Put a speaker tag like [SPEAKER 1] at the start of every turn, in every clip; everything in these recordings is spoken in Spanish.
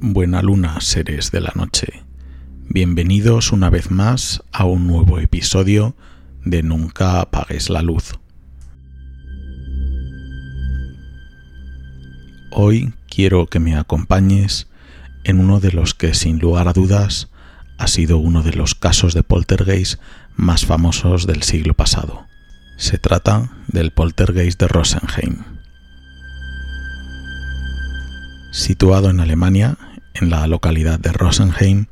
[SPEAKER 1] Buena luna, seres de la noche. Bienvenidos una vez más a un nuevo episodio de Nunca apagues la luz. Hoy quiero que me acompañes en uno de los que sin lugar a dudas ha sido uno de los casos de poltergeist más famosos del siglo pasado. Se trata del poltergeist de Rosenheim. Situado en Alemania, en la localidad de Rosenheim,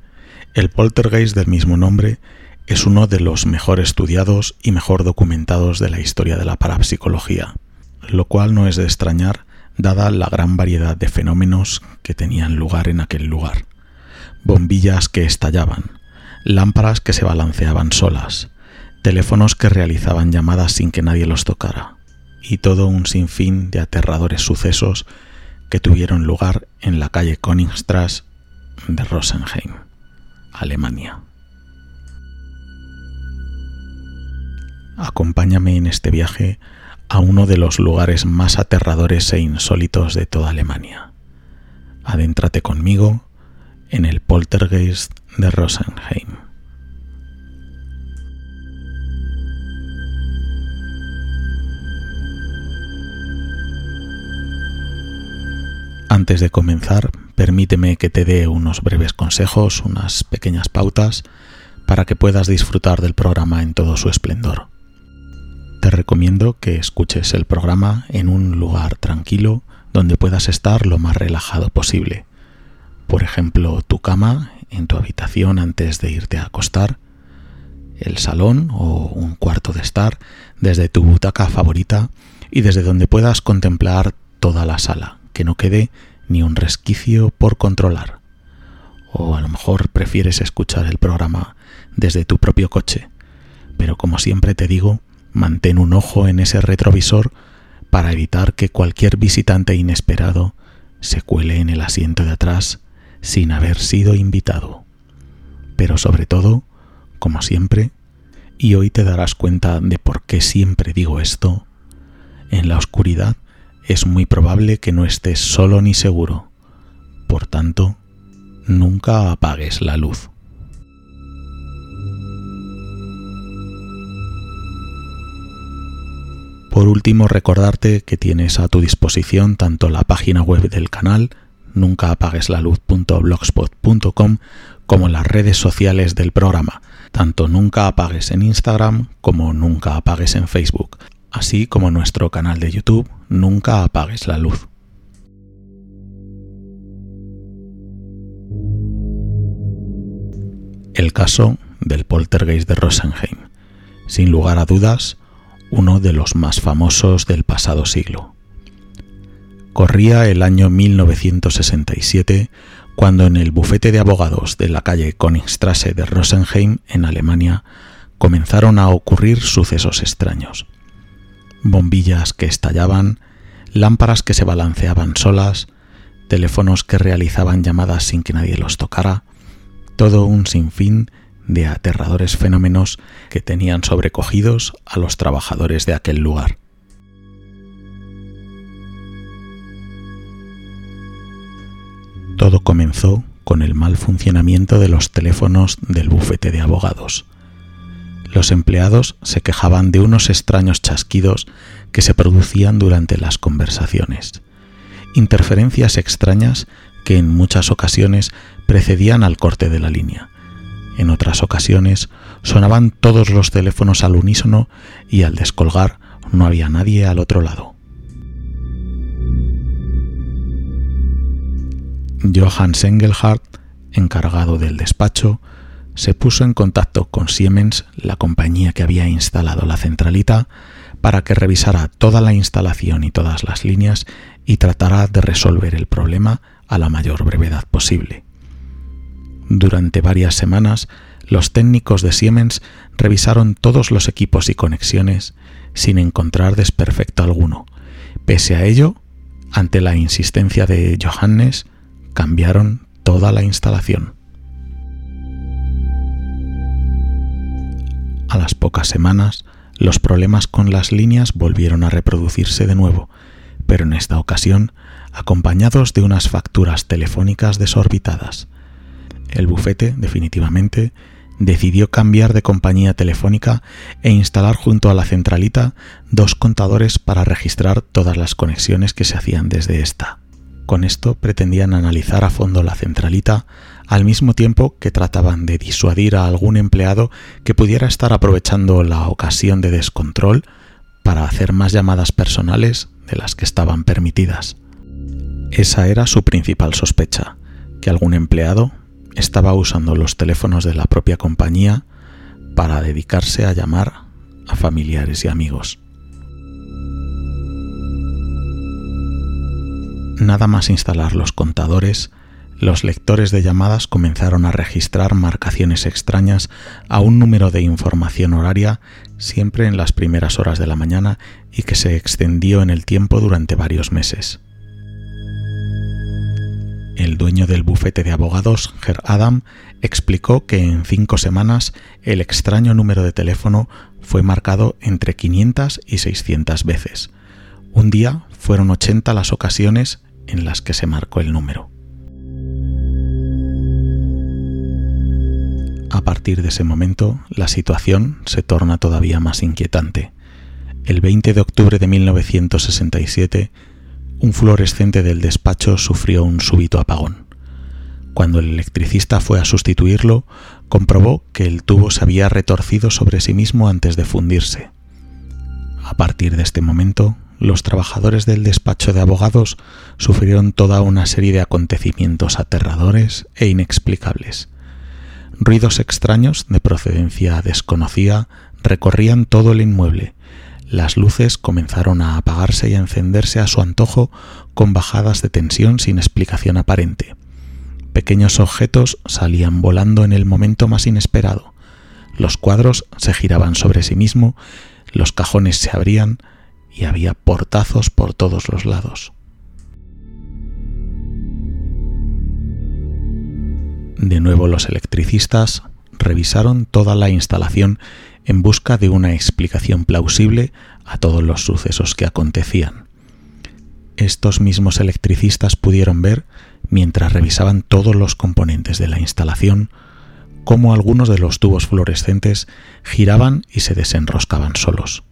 [SPEAKER 1] el poltergeist del mismo nombre es uno de los mejor estudiados y mejor documentados de la historia de la parapsicología, lo cual no es de extrañar dada la gran variedad de fenómenos que tenían lugar en aquel lugar. Bombillas que estallaban, lámparas que se balanceaban solas, teléfonos que realizaban llamadas sin que nadie los tocara, y todo un sinfín de aterradores sucesos que tuvieron lugar en la calle Königstrasse de Rosenheim, Alemania. Acompáñame en este viaje a uno de los lugares más aterradores e insólitos de toda Alemania. Adéntrate conmigo en el poltergeist de Rosenheim. Antes de comenzar, permíteme que te dé unos breves consejos, unas pequeñas pautas, para que puedas disfrutar del programa en todo su esplendor. Te recomiendo que escuches el programa en un lugar tranquilo donde puedas estar lo más relajado posible. Por ejemplo, tu cama, en tu habitación antes de irte a acostar, el salón o un cuarto de estar, desde tu butaca favorita y desde donde puedas contemplar toda la sala, que no quede ni un resquicio por controlar. O a lo mejor prefieres escuchar el programa desde tu propio coche. Pero como siempre te digo, mantén un ojo en ese retrovisor para evitar que cualquier visitante inesperado se cuele en el asiento de atrás sin haber sido invitado. Pero sobre todo, como siempre, y hoy te darás cuenta de por qué siempre digo esto, en la oscuridad es muy probable que no estés solo ni seguro. Por tanto, nunca apagues la luz. Por último, recordarte que tienes a tu disposición tanto la página web del canal, nuncaapagueslaluz.blogspot.com, como las redes sociales del programa, tanto Nunca Apagues en Instagram como Nunca Apagues en Facebook, así como nuestro canal de YouTube Nunca apagues la luz. El caso del poltergeist de Rosenheim, sin lugar a dudas, uno de los más famosos del pasado siglo. Corría el año 1967 cuando en el bufete de abogados de la calle Königstrasse de Rosenheim, en Alemania, comenzaron a ocurrir sucesos extraños bombillas que estallaban, lámparas que se balanceaban solas, teléfonos que realizaban llamadas sin que nadie los tocara, todo un sinfín de aterradores fenómenos que tenían sobrecogidos a los trabajadores de aquel lugar. Todo comenzó con el mal funcionamiento de los teléfonos del bufete de abogados los empleados se quejaban de unos extraños chasquidos que se producían durante las conversaciones, interferencias extrañas que en muchas ocasiones precedían al corte de la línea. En otras ocasiones sonaban todos los teléfonos al unísono y al descolgar no había nadie al otro lado. Johann Sengelhardt, encargado del despacho, se puso en contacto con Siemens, la compañía que había instalado la centralita, para que revisara toda la instalación y todas las líneas y tratara de resolver el problema a la mayor brevedad posible. Durante varias semanas, los técnicos de Siemens revisaron todos los equipos y conexiones sin encontrar desperfecto alguno. Pese a ello, ante la insistencia de Johannes, cambiaron toda la instalación. A las pocas semanas, los problemas con las líneas volvieron a reproducirse de nuevo, pero en esta ocasión acompañados de unas facturas telefónicas desorbitadas. El bufete, definitivamente, decidió cambiar de compañía telefónica e instalar junto a la centralita dos contadores para registrar todas las conexiones que se hacían desde esta. Con esto pretendían analizar a fondo la centralita al mismo tiempo que trataban de disuadir a algún empleado que pudiera estar aprovechando la ocasión de descontrol para hacer más llamadas personales de las que estaban permitidas. Esa era su principal sospecha, que algún empleado estaba usando los teléfonos de la propia compañía para dedicarse a llamar a familiares y amigos. Nada más instalar los contadores, los lectores de llamadas comenzaron a registrar marcaciones extrañas a un número de información horaria siempre en las primeras horas de la mañana y que se extendió en el tiempo durante varios meses. El dueño del bufete de abogados, Ger Adam, explicó que en cinco semanas el extraño número de teléfono fue marcado entre 500 y 600 veces. Un día fueron 80 las ocasiones en las que se marcó el número. A partir de ese momento, la situación se torna todavía más inquietante. El 20 de octubre de 1967, un fluorescente del despacho sufrió un súbito apagón. Cuando el electricista fue a sustituirlo, comprobó que el tubo se había retorcido sobre sí mismo antes de fundirse. A partir de este momento, los trabajadores del despacho de abogados sufrieron toda una serie de acontecimientos aterradores e inexplicables. Ruidos extraños de procedencia desconocida recorrían todo el inmueble, las luces comenzaron a apagarse y a encenderse a su antojo con bajadas de tensión sin explicación aparente. Pequeños objetos salían volando en el momento más inesperado. Los cuadros se giraban sobre sí mismo, los cajones se abrían y había portazos por todos los lados. De nuevo los electricistas revisaron toda la instalación en busca de una explicación plausible a todos los sucesos que acontecían. Estos mismos electricistas pudieron ver, mientras revisaban todos los componentes de la instalación, cómo algunos de los tubos fluorescentes giraban y se desenroscaban solos.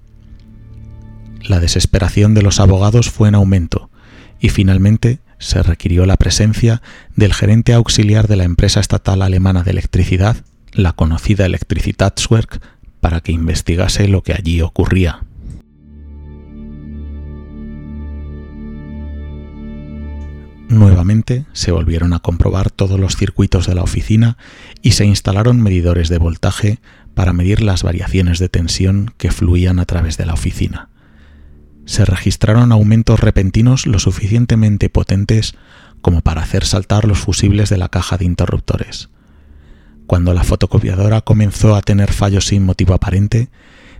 [SPEAKER 1] La desesperación de los abogados fue en aumento y finalmente se requirió la presencia del gerente auxiliar de la empresa estatal alemana de electricidad, la conocida Elektrizitätswerk, para que investigase lo que allí ocurría. Nuevamente se volvieron a comprobar todos los circuitos de la oficina y se instalaron medidores de voltaje para medir las variaciones de tensión que fluían a través de la oficina. Se registraron aumentos repentinos lo suficientemente potentes como para hacer saltar los fusibles de la caja de interruptores. Cuando la fotocopiadora comenzó a tener fallos sin motivo aparente,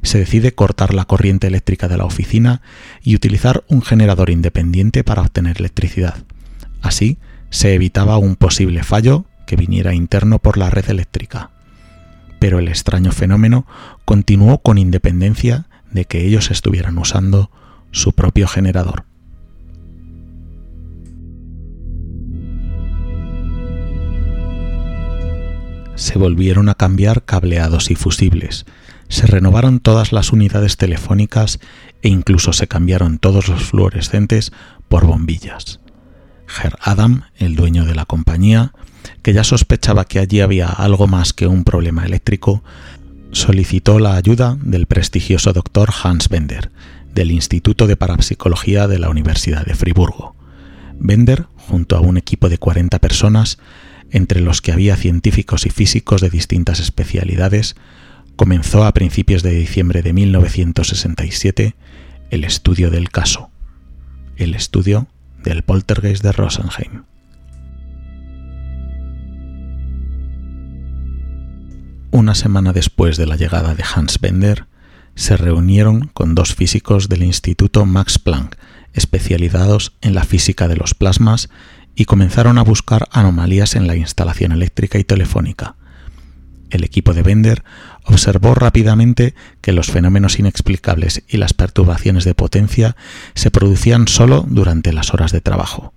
[SPEAKER 1] se decide cortar la corriente eléctrica de la oficina y utilizar un generador independiente para obtener electricidad. Así, se evitaba un posible fallo que viniera interno por la red eléctrica. Pero el extraño fenómeno continuó con independencia de que ellos estuvieran usando su propio generador. se volvieron a cambiar cableados y fusibles, se renovaron todas las unidades telefónicas e incluso se cambiaron todos los fluorescentes por bombillas. Ger Adam, el dueño de la compañía, que ya sospechaba que allí había algo más que un problema eléctrico, solicitó la ayuda del prestigioso doctor Hans Bender, del Instituto de Parapsicología de la Universidad de Friburgo. Bender, junto a un equipo de 40 personas, entre los que había científicos y físicos de distintas especialidades, comenzó a principios de diciembre de 1967 el estudio del caso, el estudio del poltergeist de Rosenheim. Una semana después de la llegada de Hans Bender, se reunieron con dos físicos del Instituto Max Planck, especializados en la física de los plasmas y comenzaron a buscar anomalías en la instalación eléctrica y telefónica. el equipo de Bender observó rápidamente que los fenómenos inexplicables y las perturbaciones de potencia se producían solo durante las horas de trabajo.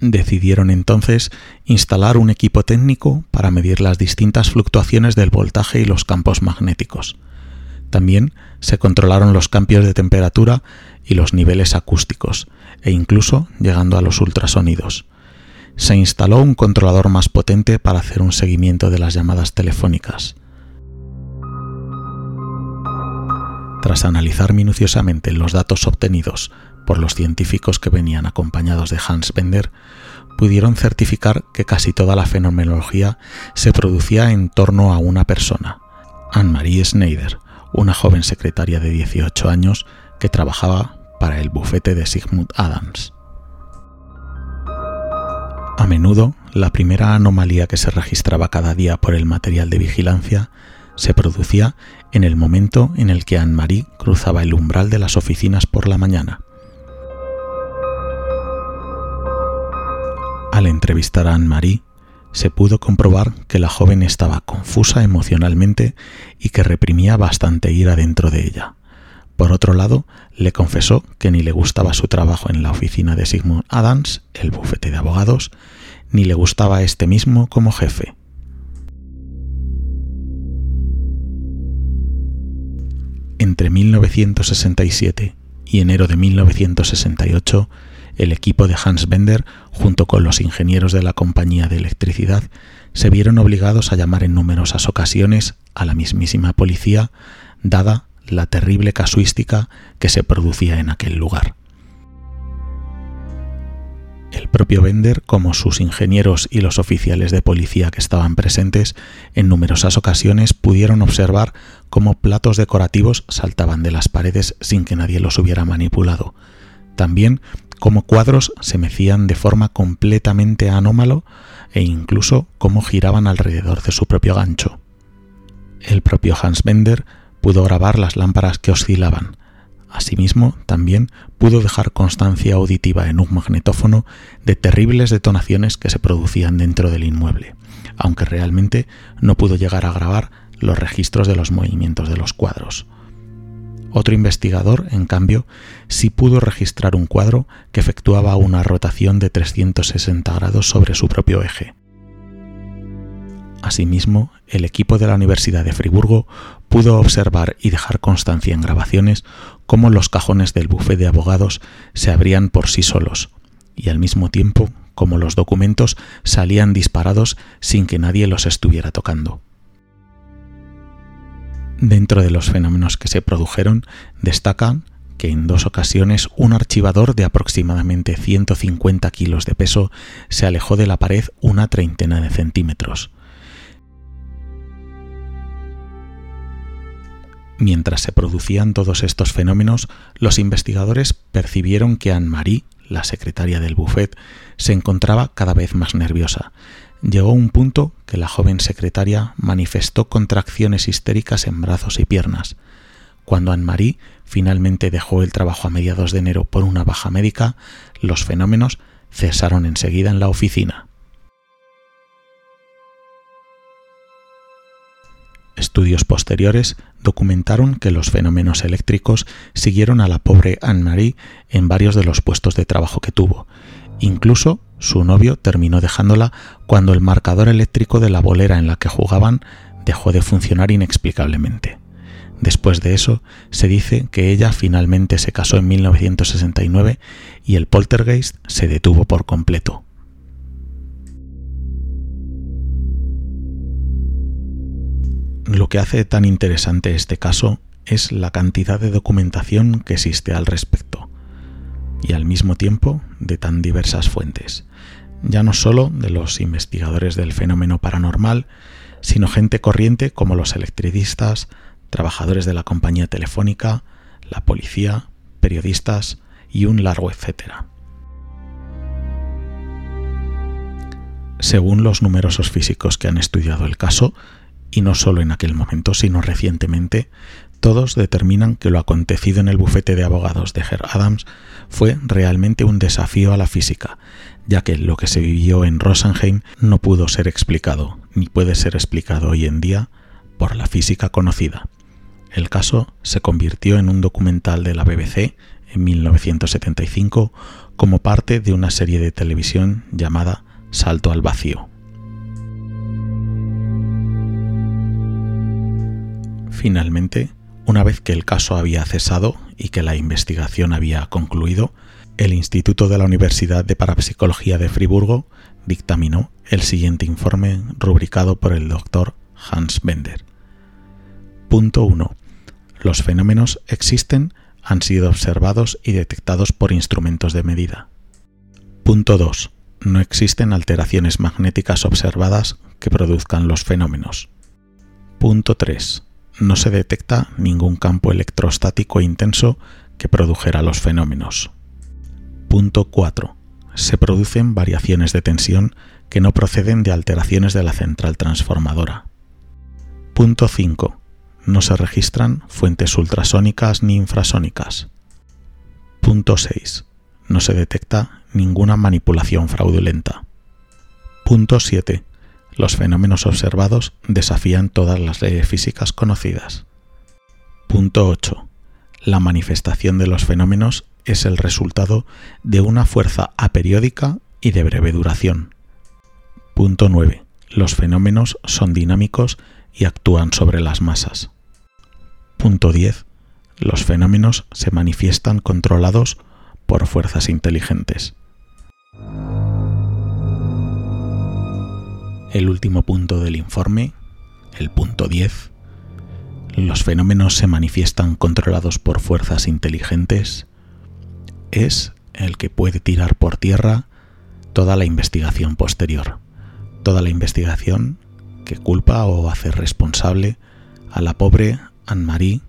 [SPEAKER 1] Decidieron entonces instalar un equipo técnico para medir las distintas fluctuaciones del voltaje y los campos magnéticos. También se controlaron los cambios de temperatura y los niveles acústicos, e incluso llegando a los ultrasonidos se instaló un controlador más potente para hacer un seguimiento de las llamadas telefónicas. Tras analizar minuciosamente los datos obtenidos por los científicos que venían acompañados de Hans Bender, pudieron certificar que casi toda la fenomenología se producía en torno a una persona, Anne-Marie Schneider, una joven secretaria de 18 años que trabajaba para el bufete de Sigmund Adams. A menudo, la primera anomalía que se registraba cada día por el material de vigilancia se producía en el momento en el que Anne-Marie cruzaba el umbral de las oficinas por la mañana. Al entrevistar a Anne-Marie, se pudo comprobar que la joven estaba confusa emocionalmente y que reprimía bastante ira dentro de ella. Por otro lado, le confesó que ni le gustaba su trabajo en la oficina de Sigmund Adams, el bufete de abogados, ni le gustaba este mismo como jefe. Entre 1967 y enero de 1968, el equipo de Hans Bender, junto con los ingenieros de la compañía de electricidad, se vieron obligados a llamar en numerosas ocasiones a la mismísima policía, dada la terrible casuística que se producía en aquel lugar. El propio Bender, como sus ingenieros y los oficiales de policía que estaban presentes, en numerosas ocasiones pudieron observar cómo platos decorativos saltaban de las paredes sin que nadie los hubiera manipulado. También cómo cuadros se mecían de forma completamente anómalo e incluso cómo giraban alrededor de su propio gancho. El propio Hans Bender pudo grabar las lámparas que oscilaban. Asimismo, también pudo dejar constancia auditiva en un magnetófono de terribles detonaciones que se producían dentro del inmueble, aunque realmente no pudo llegar a grabar los registros de los movimientos de los cuadros. Otro investigador, en cambio, sí pudo registrar un cuadro que efectuaba una rotación de 360 grados sobre su propio eje. Asimismo, el equipo de la Universidad de Friburgo pudo observar y dejar constancia en grabaciones cómo los cajones del bufé de abogados se abrían por sí solos, y al mismo tiempo cómo los documentos salían disparados sin que nadie los estuviera tocando. Dentro de los fenómenos que se produjeron, destacan que en dos ocasiones un archivador de aproximadamente 150 kilos de peso se alejó de la pared una treintena de centímetros, Mientras se producían todos estos fenómenos, los investigadores percibieron que Anne-Marie, la secretaria del buffet, se encontraba cada vez más nerviosa. Llegó un punto que la joven secretaria manifestó contracciones histéricas en brazos y piernas. Cuando Anne-Marie finalmente dejó el trabajo a mediados de enero por una baja médica, los fenómenos cesaron enseguida en la oficina. Estudios posteriores documentaron que los fenómenos eléctricos siguieron a la pobre Anne-Marie en varios de los puestos de trabajo que tuvo. Incluso su novio terminó dejándola cuando el marcador eléctrico de la bolera en la que jugaban dejó de funcionar inexplicablemente. Después de eso, se dice que ella finalmente se casó en 1969 y el poltergeist se detuvo por completo. Lo que hace tan interesante este caso es la cantidad de documentación que existe al respecto y al mismo tiempo de tan diversas fuentes, ya no solo de los investigadores del fenómeno paranormal, sino gente corriente como los electricistas, trabajadores de la compañía telefónica, la policía, periodistas y un largo etcétera. Según los numerosos físicos que han estudiado el caso, y no solo en aquel momento, sino recientemente, Todos determinan que lo acontecido en el bufete de abogados de Herr Adams fue realmente un desafío a la física, ya que lo que se vivió en Rosenheim no pudo ser explicado, ni puede ser explicado hoy en día, por la física conocida. El caso se convirtió en un documental de la BBC en 1975 como parte de una serie de televisión llamada Salto al Vacío. Finalmente, una vez que el caso había cesado y que la investigación había concluido, el Instituto de la Universidad de Parapsicología de Friburgo dictaminó el siguiente informe rubricado por el doctor Hans Bender. Punto 1. Los fenómenos existen, han sido observados y detectados por instrumentos de medida. Punto 2. No existen alteraciones magnéticas observadas que produzcan los fenómenos. Punto 3 no se detecta ningún campo electrostático intenso que produjera los fenómenos. Punto 4. Se producen variaciones de tensión que no proceden de alteraciones de la central transformadora. Punto 5. No se registran fuentes ultrasónicas ni infrasónicas. Punto 6. No se detecta ninguna manipulación fraudulenta. Punto 7. Los fenómenos observados desafían todas las leyes físicas conocidas. Punto 8. La manifestación de los fenómenos es el resultado de una fuerza aperiódica y de breve duración. Punto 9. Los fenómenos son dinámicos y actúan sobre las masas. Punto 10. Los fenómenos se manifiestan controlados por fuerzas inteligentes. El último punto del informe, el punto 10, los fenómenos se manifiestan controlados por fuerzas inteligentes, es el que puede tirar por tierra toda la investigación posterior, toda la investigación que culpa o hace responsable a la pobre Anne-Marie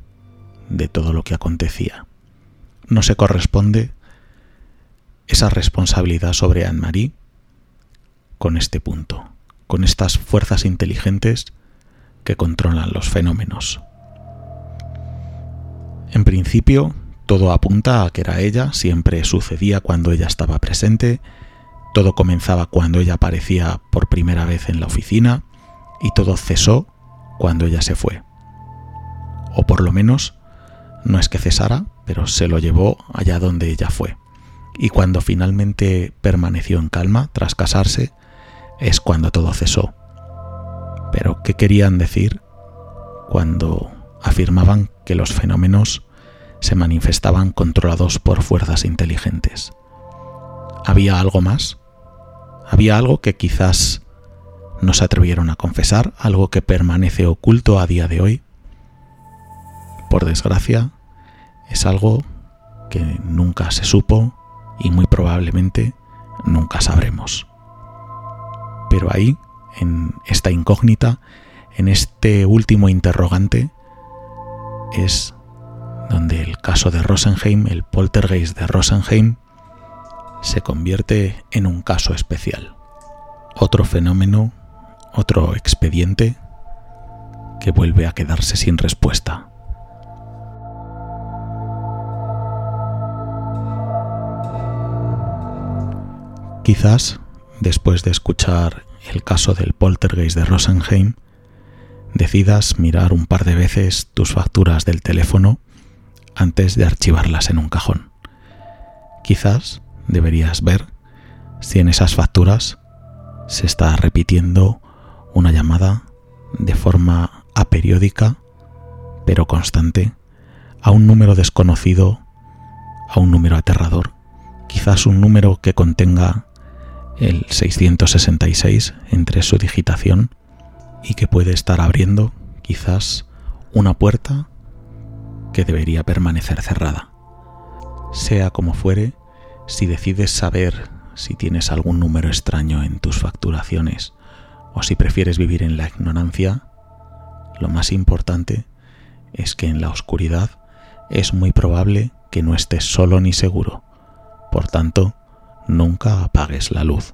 [SPEAKER 1] de todo lo que acontecía. No se corresponde esa responsabilidad sobre Anne-Marie con este punto con estas fuerzas inteligentes que controlan los fenómenos. En principio, todo apunta a que era ella, siempre sucedía cuando ella estaba presente, todo comenzaba cuando ella aparecía por primera vez en la oficina y todo cesó cuando ella se fue. O por lo menos, no es que cesara, pero se lo llevó allá donde ella fue. Y cuando finalmente permaneció en calma tras casarse, es cuando todo cesó. Pero ¿qué querían decir cuando afirmaban que los fenómenos se manifestaban controlados por fuerzas inteligentes? ¿Había algo más? ¿Había algo que quizás no se atrevieron a confesar, algo que permanece oculto a día de hoy? Por desgracia, es algo que nunca se supo y muy probablemente nunca sabremos pero ahí, en esta incógnita, en este último interrogante, es donde el caso de Rosenheim, el poltergeist de Rosenheim, se convierte en un caso especial. Otro fenómeno, otro expediente que vuelve a quedarse sin respuesta. Quizás después de escuchar el caso del poltergeist de Rosenheim, decidas mirar un par de veces tus facturas del teléfono antes de archivarlas en un cajón. Quizás deberías ver si en esas facturas se está repitiendo una llamada de forma aperiódica pero constante a un número desconocido, a un número aterrador, quizás un número que contenga el 666 entre su digitación y que puede estar abriendo quizás una puerta que debería permanecer cerrada. Sea como fuere, si decides saber si tienes algún número extraño en tus facturaciones o si prefieres vivir en la ignorancia, lo más importante es que en la oscuridad es muy probable que no estés solo ni seguro. Por tanto, nunca apagues la luz.